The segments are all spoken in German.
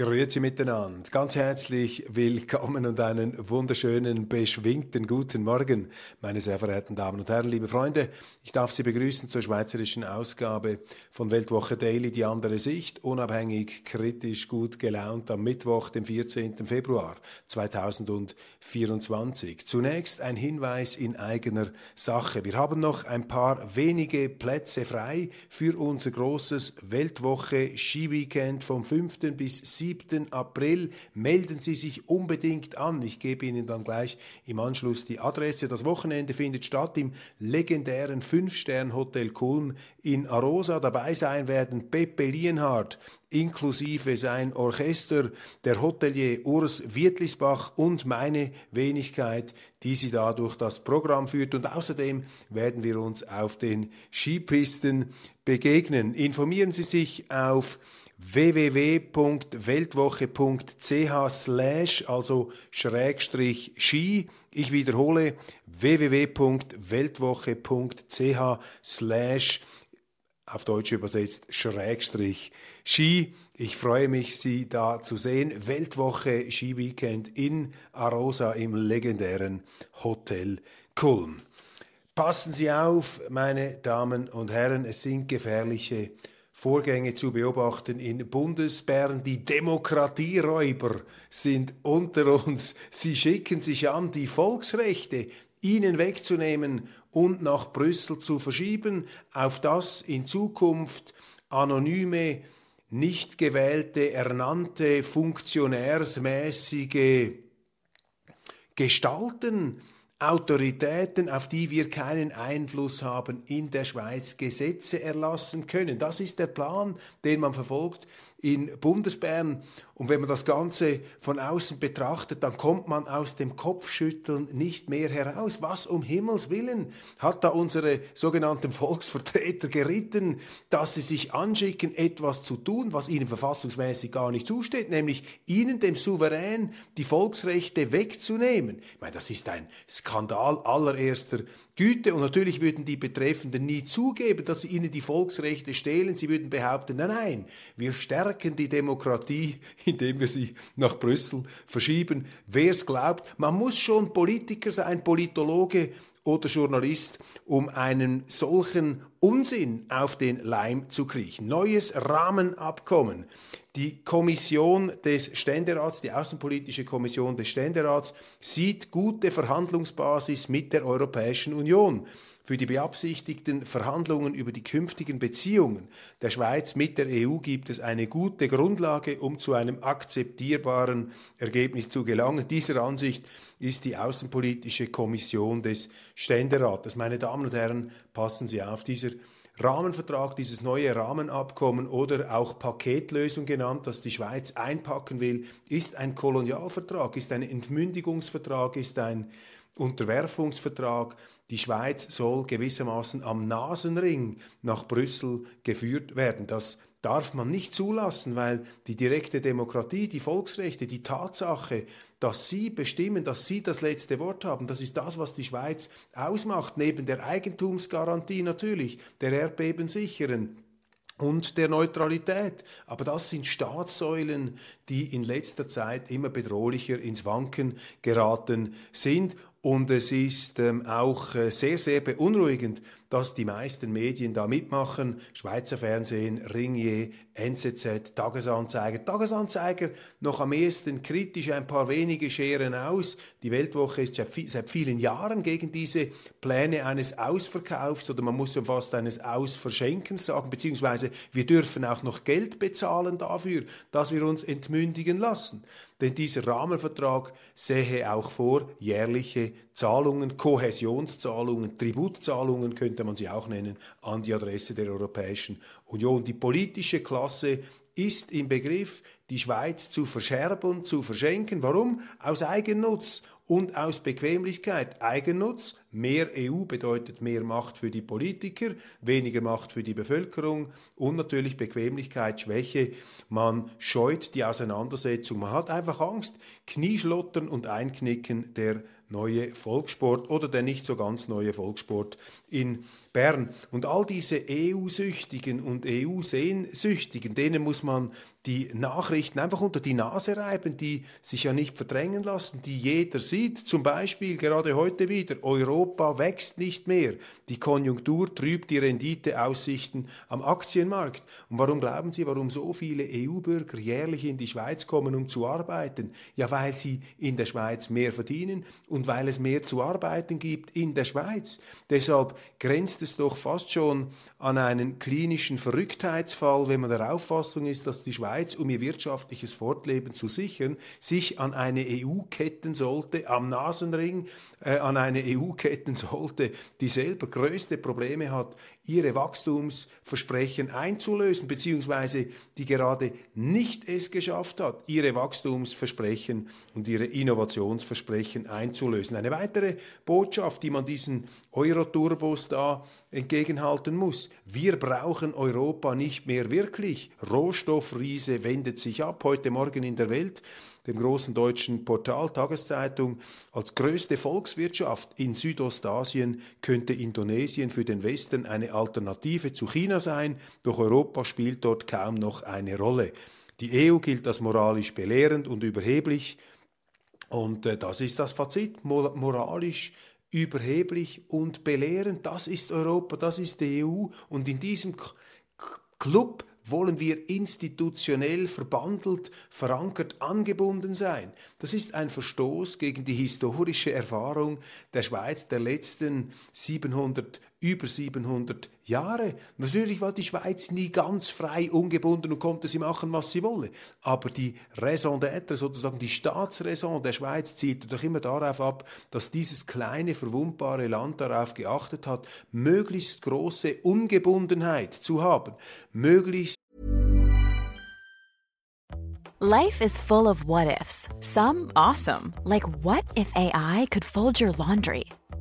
Grüezi miteinander. Ganz herzlich willkommen und einen wunderschönen, beschwingten guten Morgen, meine sehr verehrten Damen und Herren, liebe Freunde. Ich darf Sie begrüßen zur schweizerischen Ausgabe von Weltwoche Daily, die andere Sicht, unabhängig, kritisch, gut gelaunt am Mittwoch, dem 14. Februar 2024. Zunächst ein Hinweis in eigener Sache. Wir haben noch ein paar wenige Plätze frei für unser großes Weltwoche Skiweekend vom 5. bis 7. 7. April. Melden Sie sich unbedingt an. Ich gebe Ihnen dann gleich im Anschluss die Adresse. Das Wochenende findet statt im legendären Fünf-Stern-Hotel Kulm in Arosa. Dabei sein werden Pepe Lienhardt, inklusive sein Orchester, der Hotelier Urs Wietlisbach und meine Wenigkeit, die sie da durch das Programm führt. Und außerdem werden wir uns auf den Skipisten begegnen. Informieren Sie sich auf www.weltwoche.ch slash, also Schrägstrich Ski. Ich wiederhole www.weltwoche.ch slash auf Deutsch übersetzt Schrägstrich Ski. Ich freue mich, Sie da zu sehen. Weltwoche Skiweekend in Arosa im legendären Hotel Kulm. Passen Sie auf, meine Damen und Herren, es sind gefährliche Vorgänge zu beobachten in Bundesbern. Die Demokratieräuber sind unter uns. Sie schicken sich an, die Volksrechte ihnen wegzunehmen und nach Brüssel zu verschieben, auf das in Zukunft anonyme, nicht gewählte, ernannte, funktionärsmäßige Gestalten Autoritäten, auf die wir keinen Einfluss haben, in der Schweiz Gesetze erlassen können. Das ist der Plan, den man verfolgt in Bundesbern. Und wenn man das Ganze von außen betrachtet, dann kommt man aus dem Kopfschütteln nicht mehr heraus. Was um Himmels willen hat da unsere sogenannten Volksvertreter geritten, dass sie sich anschicken, etwas zu tun, was ihnen verfassungsmäßig gar nicht zusteht, nämlich ihnen, dem Souverän, die Volksrechte wegzunehmen. Ich meine, das ist ein Skandal allererster Güte. Und natürlich würden die Betreffenden nie zugeben, dass sie ihnen die Volksrechte stehlen. Sie würden behaupten, nein, nein, wir stärken die Demokratie, indem wir sie nach Brüssel verschieben. Wer es glaubt, man muss schon Politiker sein, Politologe oder Journalist, um einen solchen Unsinn auf den Leim zu kriechen. Neues Rahmenabkommen. Die Kommission des Ständerats, die Außenpolitische Kommission des Ständerats, sieht gute Verhandlungsbasis mit der Europäischen Union für die beabsichtigten Verhandlungen über die künftigen Beziehungen der Schweiz mit der EU gibt es eine gute Grundlage, um zu einem akzeptierbaren Ergebnis zu gelangen. Dieser Ansicht ist die Außenpolitische Kommission des Ständerates. Meine Damen und Herren, passen Sie auf, dieser Rahmenvertrag, dieses neue Rahmenabkommen oder auch Paketlösung genannt, das die Schweiz einpacken will, ist ein Kolonialvertrag, ist ein Entmündigungsvertrag, ist ein Unterwerfungsvertrag. Die Schweiz soll gewissermaßen am Nasenring nach Brüssel geführt werden. Das darf man nicht zulassen, weil die direkte Demokratie, die Volksrechte, die Tatsache, dass sie bestimmen, dass sie das letzte Wort haben, das ist das, was die Schweiz ausmacht, neben der Eigentumsgarantie natürlich, der erdbebensicheren und der Neutralität. Aber das sind Staatssäulen, die in letzter Zeit immer bedrohlicher ins Wanken geraten sind. Und es ist ähm, auch äh, sehr, sehr beunruhigend, dass die meisten Medien da mitmachen. Schweizer Fernsehen, Ringier, NZZ, Tagesanzeiger. Tagesanzeiger noch am ehesten kritisch ein paar wenige scheren aus. Die Weltwoche ist seit vielen Jahren gegen diese Pläne eines Ausverkaufs oder man muss schon fast eines Ausverschenkens sagen, beziehungsweise wir dürfen auch noch Geld bezahlen dafür, dass wir uns entmündigen lassen. Denn dieser Rahmenvertrag sähe auch vor jährliche Zahlungen, Kohäsionszahlungen, Tributzahlungen könnte man sie auch nennen, an die Adresse der Europäischen Union. Die politische Klasse ist im Begriff, die Schweiz zu verscherbeln, zu verschenken. Warum? Aus Eigennutz und aus Bequemlichkeit. Eigennutz, mehr EU bedeutet mehr Macht für die Politiker, weniger Macht für die Bevölkerung und natürlich Bequemlichkeit, Schwäche. Man scheut die Auseinandersetzung. Man hat einfach Angst. Knieschlottern und Einknicken der neue Volkssport oder der nicht so ganz neue Volkssport in Bern. Und all diese EU-Süchtigen und EU-Sehnsüchtigen, denen muss man die Nachrichten einfach unter die Nase reiben, die sich ja nicht verdrängen lassen, die jeder sieht. Zum Beispiel gerade heute wieder, Europa wächst nicht mehr. Die Konjunktur trübt die Renditeaussichten am Aktienmarkt. Und warum glauben Sie, warum so viele EU-Bürger jährlich in die Schweiz kommen, um zu arbeiten? Ja, weil sie in der Schweiz mehr verdienen und weil es mehr zu arbeiten gibt in der Schweiz. Deshalb grenzt es doch fast schon an einen klinischen Verrücktheitsfall, wenn man der Auffassung ist, dass die Schweiz, um ihr wirtschaftliches Fortleben zu sichern, sich an eine EU ketten sollte, am Nasenring äh, an eine EU ketten sollte, die selber größte Probleme hat, ihre Wachstumsversprechen einzulösen, beziehungsweise die gerade nicht es geschafft hat, ihre Wachstumsversprechen und ihre Innovationsversprechen einzulösen. Eine weitere Botschaft, die man diesen Euro-Turbos da entgegenhalten muss. Wir brauchen Europa nicht mehr wirklich. Rohstoffriese wendet sich ab. Heute Morgen in der Welt dem großen deutschen Portal Tageszeitung, als größte Volkswirtschaft in Südostasien könnte Indonesien für den Westen eine Alternative zu China sein, doch Europa spielt dort kaum noch eine Rolle. Die EU gilt als moralisch belehrend und überheblich und äh, das ist das Fazit, moralisch überheblich und belehrend. Das ist Europa, das ist die EU und in diesem Club wollen wir institutionell verbandelt, verankert, angebunden sein. Das ist ein Verstoß gegen die historische Erfahrung der Schweiz der letzten 700 über 700 Jahre. Natürlich war die Schweiz nie ganz frei, ungebunden und konnte sie machen, was sie wolle. Aber die Raison d'être, sozusagen die Staatsräson der Schweiz, zielte doch immer darauf ab, dass dieses kleine, verwundbare Land darauf geachtet hat, möglichst große Ungebundenheit zu haben, möglichst Life is full of what ifs. Some awesome, like what if AI could fold your laundry?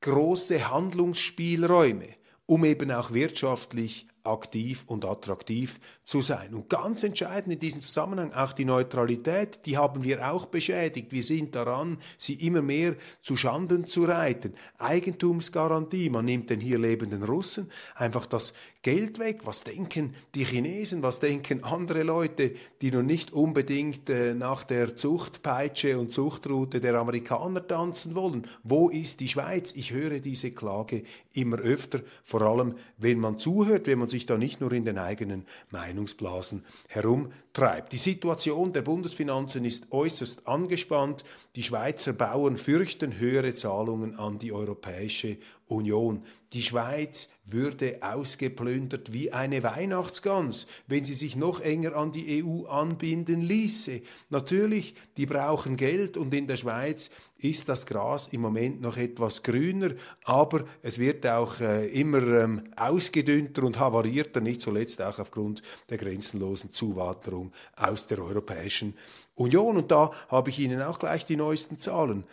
Große Handlungsspielräume, um eben auch wirtschaftlich aktiv und attraktiv zu sein. Und ganz entscheidend in diesem Zusammenhang auch die Neutralität, die haben wir auch beschädigt. Wir sind daran, sie immer mehr zu Schanden zu reiten. Eigentumsgarantie, man nimmt den hier lebenden Russen einfach das Geld weg. Was denken die Chinesen, was denken andere Leute, die noch nicht unbedingt äh, nach der Zuchtpeitsche und Zuchtroute der Amerikaner tanzen wollen? Wo ist die Schweiz? Ich höre diese Klage immer öfter, vor allem wenn man zuhört, wenn man sich da nicht nur in den eigenen Meinungsblasen herumtreibt. Die Situation der Bundesfinanzen ist äußerst angespannt. Die Schweizer Bauern fürchten höhere Zahlungen an die Europäische Union. Die Schweiz würde ausgeplündert wie eine Weihnachtsgans, wenn sie sich noch enger an die EU anbinden ließe. Natürlich, die brauchen Geld und in der Schweiz ist das Gras im Moment noch etwas grüner, aber es wird auch äh, immer ähm, ausgedünnter und havarierter, nicht zuletzt auch aufgrund der grenzenlosen Zuwanderung aus der Europäischen Union. Und da habe ich Ihnen auch gleich die neuesten Zahlen.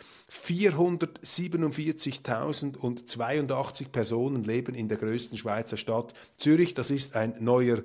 447.082 Personen leben in der größten Schweizer Stadt Zürich. Das ist ein neuer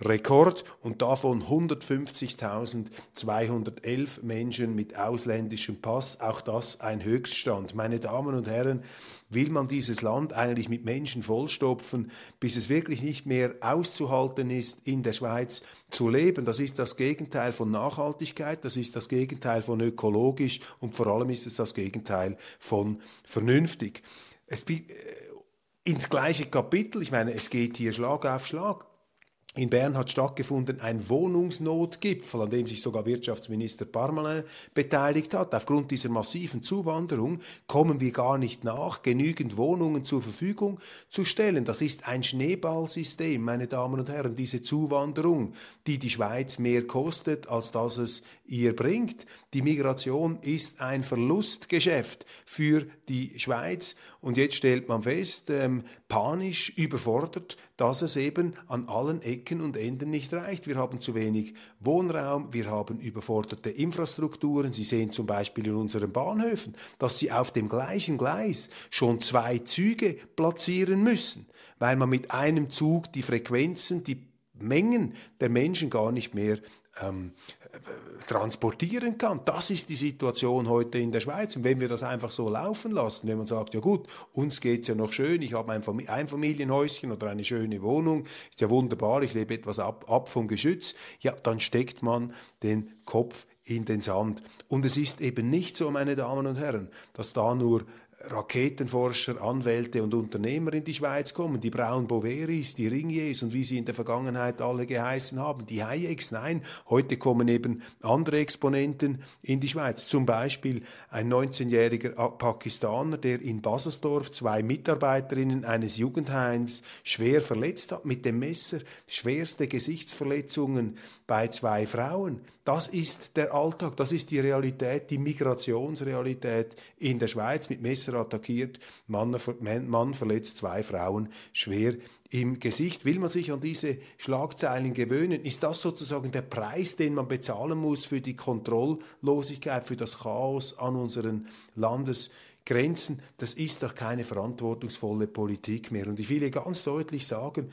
Rekord und davon 150.211 Menschen mit ausländischem Pass. Auch das ein Höchststand. Meine Damen und Herren, will man dieses Land eigentlich mit Menschen vollstopfen, bis es wirklich nicht mehr auszuhalten ist, in der Schweiz zu leben. Das ist das Gegenteil von Nachhaltigkeit, das ist das Gegenteil von ökologisch und vor allem ist es das Gegenteil von vernünftig. Es, äh, ins gleiche Kapitel, ich meine, es geht hier Schlag auf Schlag. In Bern hat stattgefunden ein Wohnungsnotgipfel, an dem sich sogar Wirtschaftsminister Parmelin beteiligt hat. Aufgrund dieser massiven Zuwanderung kommen wir gar nicht nach, genügend Wohnungen zur Verfügung zu stellen. Das ist ein Schneeballsystem, meine Damen und Herren, diese Zuwanderung, die die Schweiz mehr kostet, als dass es ihr bringt. Die Migration ist ein Verlustgeschäft für die Schweiz und jetzt stellt man fest, ähm, panisch überfordert, dass es eben an allen Ecken und Enden nicht reicht. Wir haben zu wenig Wohnraum, wir haben überforderte Infrastrukturen. Sie sehen zum Beispiel in unseren Bahnhöfen, dass sie auf dem gleichen Gleis schon zwei Züge platzieren müssen, weil man mit einem Zug die Frequenzen, die Mengen der Menschen gar nicht mehr ähm, transportieren kann. Das ist die Situation heute in der Schweiz. Und wenn wir das einfach so laufen lassen, wenn man sagt, ja gut, uns geht es ja noch schön, ich habe ein Einfamilienhäuschen oder eine schöne Wohnung, ist ja wunderbar, ich lebe etwas ab, ab vom Geschütz, ja, dann steckt man den Kopf in den Sand. Und es ist eben nicht so, meine Damen und Herren, dass da nur Raketenforscher, Anwälte und Unternehmer in die Schweiz kommen, die Braun Boveris, die Ringiers und wie sie in der Vergangenheit alle geheißen haben, die Hayeks. Nein, heute kommen eben andere Exponenten in die Schweiz. Zum Beispiel ein 19-jähriger Pakistaner, der in Baselsdorf zwei Mitarbeiterinnen eines Jugendheims schwer verletzt hat mit dem Messer, schwerste Gesichtsverletzungen bei zwei Frauen. Das ist der Alltag, das ist die Realität, die Migrationsrealität in der Schweiz mit Messer Messer attackiert, Mann, Mann verletzt zwei Frauen schwer im Gesicht. Will man sich an diese Schlagzeilen gewöhnen? Ist das sozusagen der Preis, den man bezahlen muss für die Kontrolllosigkeit, für das Chaos an unseren Landesgrenzen? Das ist doch keine verantwortungsvolle Politik mehr. Und ich will hier ganz deutlich sagen,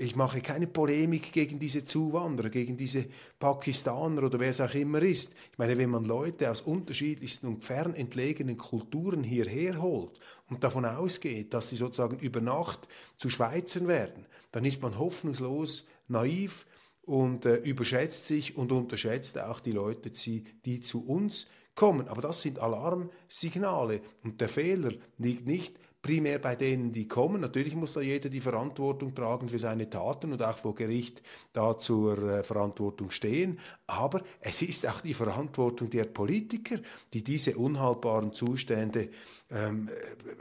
ich mache keine Polemik gegen diese Zuwanderer, gegen diese Pakistaner oder wer es auch immer ist. Ich meine, wenn man Leute aus unterschiedlichsten und fern entlegenen Kulturen hierher holt und davon ausgeht, dass sie sozusagen über Nacht zu Schweizern werden, dann ist man hoffnungslos naiv und äh, überschätzt sich und unterschätzt auch die Leute, die, die zu uns kommen. Aber das sind Alarmsignale und der Fehler liegt nicht primär bei denen, die kommen. Natürlich muss da jeder die Verantwortung tragen für seine Taten und auch vor Gericht da zur äh, Verantwortung stehen. Aber es ist auch die Verantwortung der Politiker, die diese unhaltbaren Zustände ähm,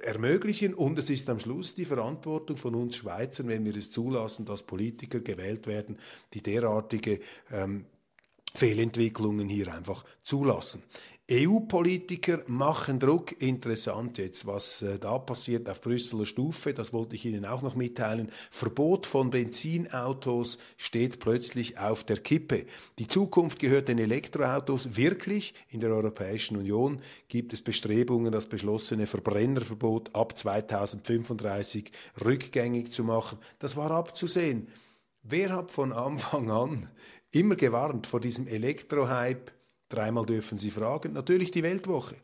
ermöglichen. Und es ist am Schluss die Verantwortung von uns Schweizern, wenn wir es zulassen, dass Politiker gewählt werden, die derartige ähm, Fehlentwicklungen hier einfach zulassen. EU-Politiker machen Druck. Interessant jetzt, was äh, da passiert auf Brüsseler Stufe. Das wollte ich Ihnen auch noch mitteilen. Verbot von Benzinautos steht plötzlich auf der Kippe. Die Zukunft gehört den Elektroautos wirklich. In der Europäischen Union gibt es Bestrebungen, das beschlossene Verbrennerverbot ab 2035 rückgängig zu machen. Das war abzusehen. Wer hat von Anfang an immer gewarnt vor diesem Elektrohype? Dreimal dürfen Sie fragen. Natürlich die Weltwoche.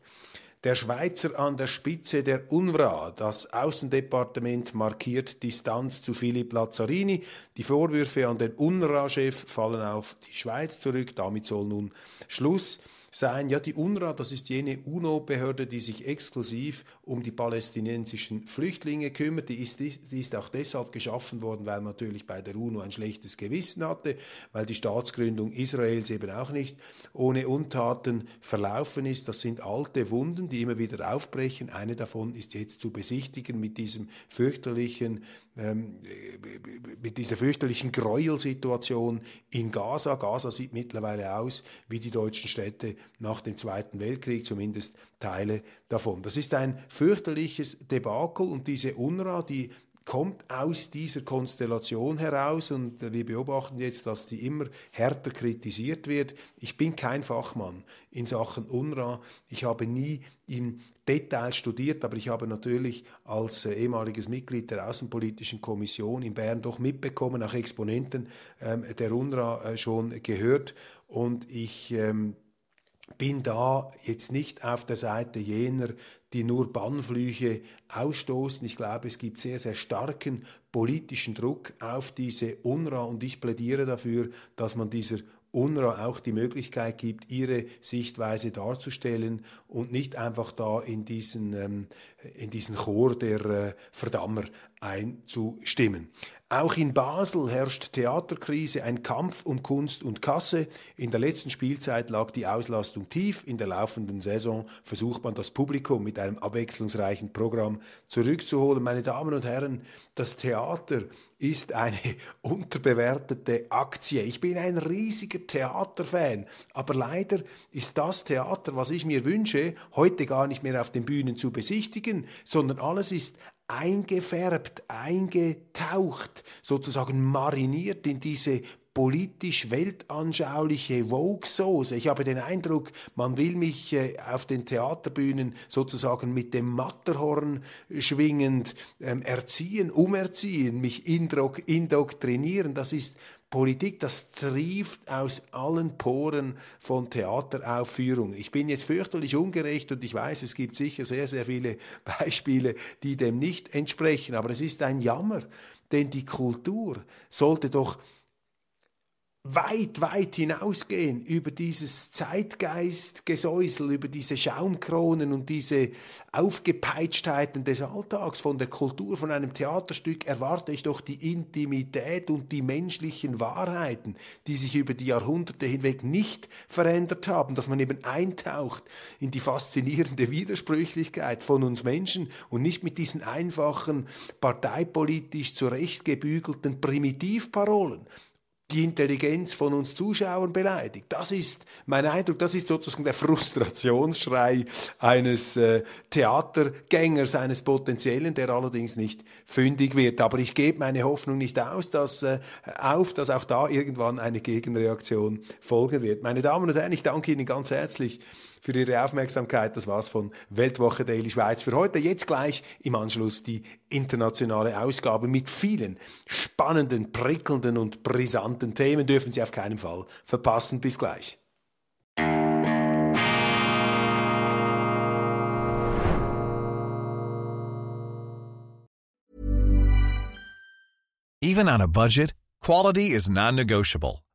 Der Schweizer an der Spitze der UNRWA. Das Außendepartement markiert Distanz zu Philipp Lazzarini. Die Vorwürfe an den UNRWA-Chef fallen auf die Schweiz zurück. Damit soll nun Schluss sein. Ja, die UNRWA, das ist jene UNO-Behörde, die sich exklusiv um die palästinensischen Flüchtlinge kümmert. Die ist, die ist auch deshalb geschaffen worden, weil man natürlich bei der UNO ein schlechtes Gewissen hatte, weil die Staatsgründung Israels eben auch nicht ohne Untaten verlaufen ist. Das sind alte Wunden, die immer wieder aufbrechen. Eine davon ist jetzt zu besichtigen mit diesem fürchterlichen ähm, mit dieser fürchterlichen Gräuelsituation in Gaza. Gaza sieht mittlerweile aus wie die deutschen Städte nach dem Zweiten Weltkrieg, zumindest Teile davon. Das ist ein fürchterliches Debakel und diese UNRWA, die kommt aus dieser Konstellation heraus und wir beobachten jetzt, dass die immer härter kritisiert wird. Ich bin kein Fachmann in Sachen UNRWA. Ich habe nie im Detail studiert, aber ich habe natürlich als äh, ehemaliges Mitglied der Außenpolitischen Kommission in Bern doch mitbekommen, auch Exponenten ähm, der UNRWA äh, schon gehört und ich ähm, bin da jetzt nicht auf der Seite jener, die nur Bannflüche ausstoßen. Ich glaube, es gibt sehr, sehr starken politischen Druck auf diese UNRWA und ich plädiere dafür, dass man dieser UNRWA auch die Möglichkeit gibt, ihre Sichtweise darzustellen und nicht einfach da in diesen, ähm, in diesen Chor der äh, Verdammer einzustimmen. Auch in Basel herrscht Theaterkrise, ein Kampf um Kunst und Kasse. In der letzten Spielzeit lag die Auslastung tief. In der laufenden Saison versucht man das Publikum mit einem abwechslungsreichen Programm zurückzuholen. Meine Damen und Herren, das Theater ist eine unterbewertete Aktie. Ich bin ein riesiger Theaterfan, aber leider ist das Theater, was ich mir wünsche, heute gar nicht mehr auf den Bühnen zu besichtigen, sondern alles ist eingefärbt, eingetaucht, sozusagen mariniert in diese politisch weltanschauliche Vogue-Soße. Ich habe den Eindruck, man will mich äh, auf den Theaterbühnen sozusagen mit dem Matterhorn schwingend ähm, erziehen, umerziehen, mich indoktrinieren. Das ist Politik, das trieft aus allen Poren von Theateraufführungen. Ich bin jetzt fürchterlich ungerecht und ich weiß, es gibt sicher sehr, sehr viele Beispiele, die dem nicht entsprechen, aber es ist ein Jammer, denn die Kultur sollte doch weit, weit hinausgehen über dieses Zeitgeistgesäusel, über diese Schaumkronen und diese Aufgepeitschtheiten des Alltags. Von der Kultur, von einem Theaterstück erwarte ich doch die Intimität und die menschlichen Wahrheiten, die sich über die Jahrhunderte hinweg nicht verändert haben, dass man eben eintaucht in die faszinierende Widersprüchlichkeit von uns Menschen und nicht mit diesen einfachen, parteipolitisch zurechtgebügelten Primitivparolen die Intelligenz von uns Zuschauern beleidigt. Das ist mein Eindruck, das ist sozusagen der Frustrationsschrei eines äh, Theatergängers, eines Potenziellen, der allerdings nicht fündig wird. Aber ich gebe meine Hoffnung nicht aus, dass, äh, auf, dass auch da irgendwann eine Gegenreaktion folgen wird. Meine Damen und Herren, ich danke Ihnen ganz herzlich für Ihre Aufmerksamkeit. Das war's von Weltwoche Daily Schweiz für heute. Jetzt gleich im Anschluss die internationale Ausgabe mit vielen spannenden, prickelnden und brisanten Themen. Dürfen Sie auf keinen Fall verpassen. Bis gleich. Even on a budget, quality is non-negotiable.